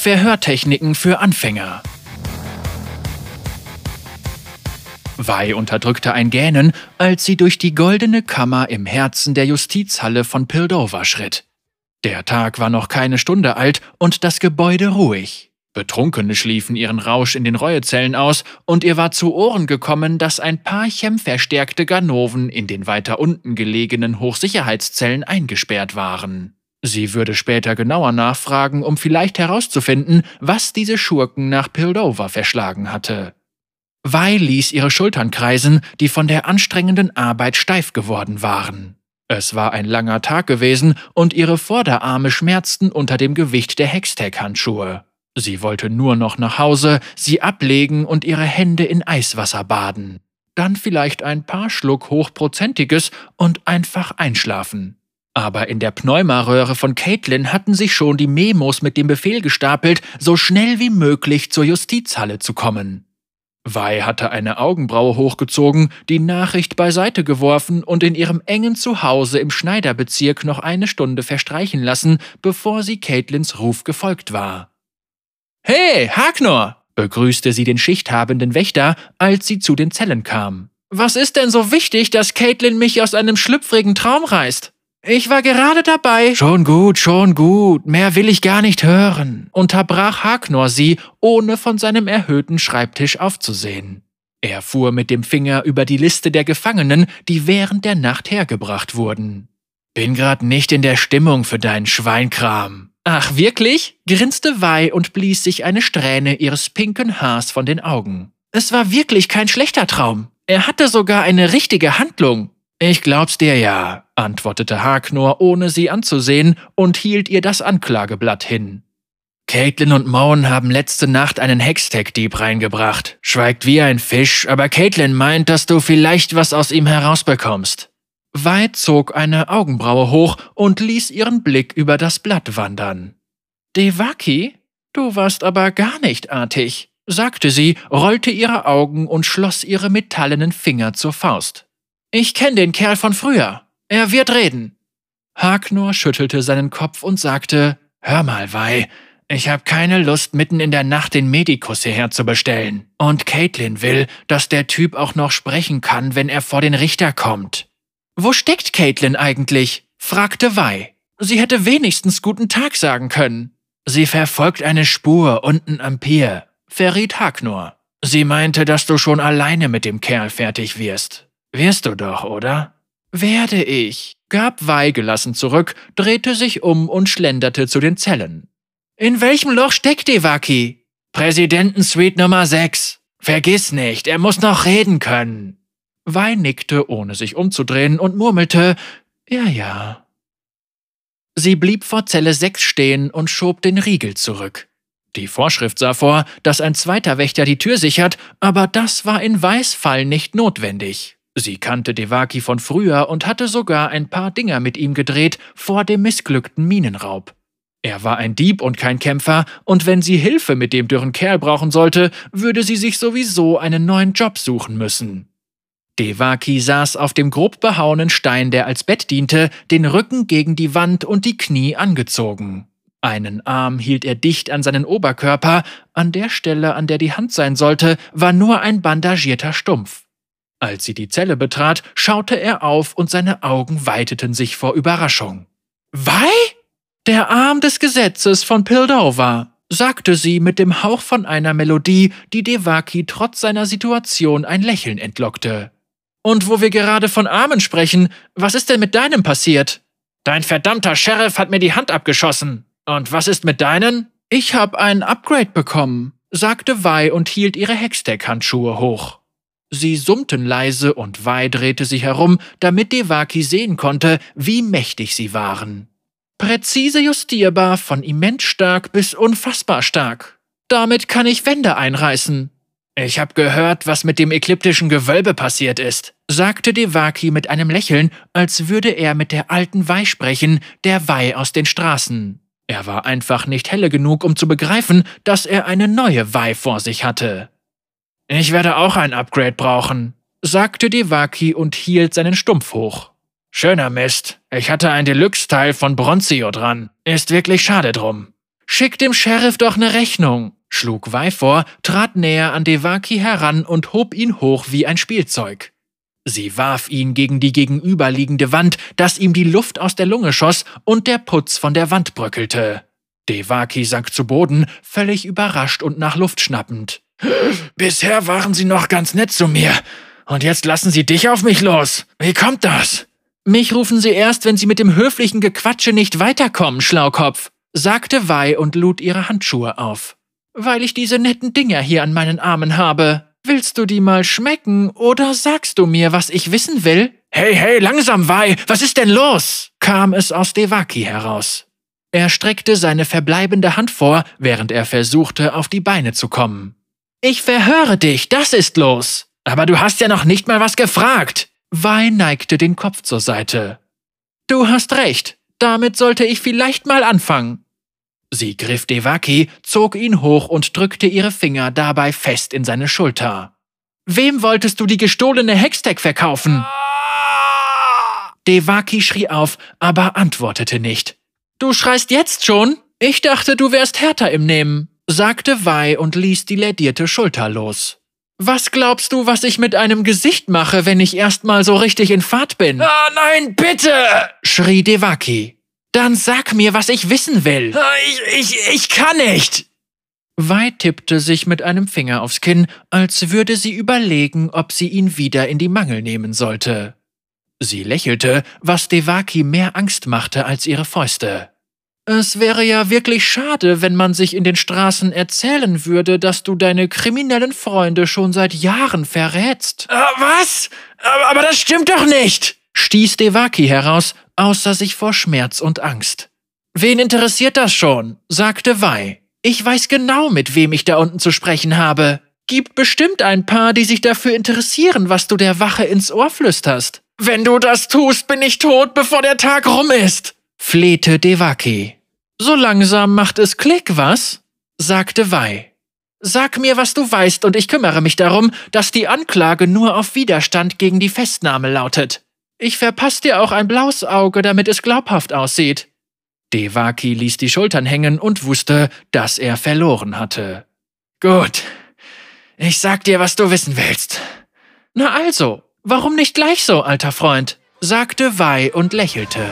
Verhörtechniken für Anfänger. Wei unterdrückte ein Gähnen, als sie durch die goldene Kammer im Herzen der Justizhalle von Pildover schritt. Der Tag war noch keine Stunde alt und das Gebäude ruhig. Betrunkene schliefen ihren Rausch in den Reuezellen aus, und ihr war zu Ohren gekommen, dass ein paar chemverstärkte Ganoven in den weiter unten gelegenen Hochsicherheitszellen eingesperrt waren. Sie würde später genauer nachfragen, um vielleicht herauszufinden, was diese Schurken nach Pildover verschlagen hatte. Wei ließ ihre Schultern kreisen, die von der anstrengenden Arbeit steif geworden waren. Es war ein langer Tag gewesen und ihre Vorderarme schmerzten unter dem Gewicht der Hextech-Handschuhe. Sie wollte nur noch nach Hause, sie ablegen und ihre Hände in Eiswasser baden. Dann vielleicht ein paar Schluck hochprozentiges und einfach einschlafen. Aber in der Pneumaröhre von Caitlin hatten sich schon die Memos mit dem Befehl gestapelt, so schnell wie möglich zur Justizhalle zu kommen. Wei hatte eine Augenbraue hochgezogen, die Nachricht beiseite geworfen und in ihrem engen Zuhause im Schneiderbezirk noch eine Stunde verstreichen lassen, bevor sie Caitlins Ruf gefolgt war. Hey, Hagnor! begrüßte sie den schichthabenden Wächter, als sie zu den Zellen kam. Was ist denn so wichtig, dass Caitlin mich aus einem schlüpfrigen Traum reißt? Ich war gerade dabei. Schon gut, schon gut, mehr will ich gar nicht hören, unterbrach Hagnor sie, ohne von seinem erhöhten Schreibtisch aufzusehen. Er fuhr mit dem Finger über die Liste der Gefangenen, die während der Nacht hergebracht wurden. Bin grad nicht in der Stimmung für deinen Schweinkram. Ach, wirklich? grinste Wei und blies sich eine Strähne ihres pinken Haars von den Augen. Es war wirklich kein schlechter Traum. Er hatte sogar eine richtige Handlung. Ich glaub's dir ja, antwortete Hagnor, ohne sie anzusehen, und hielt ihr das Anklageblatt hin. Caitlin und Moan haben letzte Nacht einen Hextech-Dieb reingebracht. Schweigt wie ein Fisch, aber Caitlin meint, dass du vielleicht was aus ihm herausbekommst. Weit zog eine Augenbraue hoch und ließ ihren Blick über das Blatt wandern. Devaki? Du warst aber gar nicht artig, sagte sie, rollte ihre Augen und schloss ihre metallenen Finger zur Faust. Ich kenne den Kerl von früher. Er wird reden. Hagnor schüttelte seinen Kopf und sagte, Hör mal, Wei, ich habe keine Lust, mitten in der Nacht den Medikus hierher zu bestellen. Und Caitlin will, dass der Typ auch noch sprechen kann, wenn er vor den Richter kommt. Wo steckt Caitlin eigentlich? fragte Wei. Sie hätte wenigstens guten Tag sagen können. Sie verfolgt eine Spur unten am Pier, verriet Hagnor. Sie meinte, dass du schon alleine mit dem Kerl fertig wirst. Wirst du doch, oder? Werde ich, gab Wei gelassen zurück, drehte sich um und schlenderte zu den Zellen. In welchem Loch steckt Devaki? Präsidentensuite Nummer 6. Vergiss nicht, er muss noch reden können. Wei nickte, ohne sich umzudrehen, und murmelte, ja, ja. Sie blieb vor Zelle 6 stehen und schob den Riegel zurück. Die Vorschrift sah vor, dass ein zweiter Wächter die Tür sichert, aber das war in Weißfall nicht notwendig. Sie kannte Devaki von früher und hatte sogar ein paar Dinger mit ihm gedreht vor dem missglückten Minenraub. Er war ein Dieb und kein Kämpfer, und wenn sie Hilfe mit dem dürren Kerl brauchen sollte, würde sie sich sowieso einen neuen Job suchen müssen. Devaki saß auf dem grob behauenen Stein, der als Bett diente, den Rücken gegen die Wand und die Knie angezogen. Einen Arm hielt er dicht an seinen Oberkörper, an der Stelle, an der die Hand sein sollte, war nur ein bandagierter Stumpf. Als sie die Zelle betrat, schaute er auf und seine Augen weiteten sich vor Überraschung. Wei? Der Arm des Gesetzes von Pildover, sagte sie mit dem Hauch von einer Melodie, die Devaki trotz seiner Situation ein Lächeln entlockte. Und wo wir gerade von Armen sprechen, was ist denn mit deinem passiert? Dein verdammter Sheriff hat mir die Hand abgeschossen. Und was ist mit deinen? Ich hab ein Upgrade bekommen, sagte Wei und hielt ihre Hextech-Handschuhe hoch. Sie summten leise und Wei drehte sich herum, damit Devaki sehen konnte, wie mächtig sie waren. Präzise justierbar, von immens stark bis unfassbar stark. Damit kann ich Wände einreißen. Ich hab gehört, was mit dem ekliptischen Gewölbe passiert ist, sagte Devaki mit einem Lächeln, als würde er mit der alten Wei sprechen, der Wei aus den Straßen. Er war einfach nicht helle genug, um zu begreifen, dass er eine neue Wei vor sich hatte. Ich werde auch ein Upgrade brauchen, sagte Devaki und hielt seinen Stumpf hoch. Schöner Mist. Ich hatte ein Deluxe-Teil von Bronzio dran. Ist wirklich schade drum. Schick dem Sheriff doch ne Rechnung, schlug Wei vor, trat näher an Devaki heran und hob ihn hoch wie ein Spielzeug. Sie warf ihn gegen die gegenüberliegende Wand, dass ihm die Luft aus der Lunge schoss und der Putz von der Wand bröckelte. Devaki sank zu Boden, völlig überrascht und nach Luft schnappend. Bisher waren Sie noch ganz nett zu mir. Und jetzt lassen Sie dich auf mich los. Wie kommt das? Mich rufen Sie erst, wenn Sie mit dem höflichen Gequatsche nicht weiterkommen, Schlaukopf, sagte Wei und lud ihre Handschuhe auf. Weil ich diese netten Dinger hier an meinen Armen habe. Willst du die mal schmecken oder sagst du mir, was ich wissen will? Hey, hey, langsam, Wei, was ist denn los? kam es aus Devaki heraus. Er streckte seine verbleibende Hand vor, während er versuchte, auf die Beine zu kommen. Ich verhöre dich, das ist los. Aber du hast ja noch nicht mal was gefragt. Wei neigte den Kopf zur Seite. Du hast recht, damit sollte ich vielleicht mal anfangen. Sie griff Devaki, zog ihn hoch und drückte ihre Finger dabei fest in seine Schulter. Wem wolltest du die gestohlene Hextech verkaufen? Devaki schrie auf, aber antwortete nicht. Du schreist jetzt schon? Ich dachte, du wärst härter im Nehmen, sagte Wei und ließ die lädierte Schulter los. Was glaubst du, was ich mit einem Gesicht mache, wenn ich erstmal so richtig in Fahrt bin? Ah, nein, bitte! schrie Devaki. Dann sag mir, was ich wissen will. Ah, ich, ich, ich kann nicht! Wei tippte sich mit einem Finger aufs Kinn, als würde sie überlegen, ob sie ihn wieder in die Mangel nehmen sollte. Sie lächelte, was Devaki mehr Angst machte als ihre Fäuste. Es wäre ja wirklich schade, wenn man sich in den Straßen erzählen würde, dass du deine kriminellen Freunde schon seit Jahren verrätst. Äh, was? Aber, aber das stimmt doch nicht! stieß Devaki heraus, außer sich vor Schmerz und Angst. Wen interessiert das schon? sagte Wei. Ich weiß genau, mit wem ich da unten zu sprechen habe. Gibt bestimmt ein paar, die sich dafür interessieren, was du der Wache ins Ohr flüsterst. Wenn du das tust, bin ich tot, bevor der Tag rum ist, flehte Devaki. So langsam macht es Klick, was? sagte Wei. Sag mir, was du weißt, und ich kümmere mich darum, dass die Anklage nur auf Widerstand gegen die Festnahme lautet. Ich verpasse dir auch ein blaues Auge, damit es glaubhaft aussieht. Devaki ließ die Schultern hängen und wusste, dass er verloren hatte. Gut. Ich sag dir, was du wissen willst. Na also, Warum nicht gleich so, alter Freund? sagte Wei und lächelte.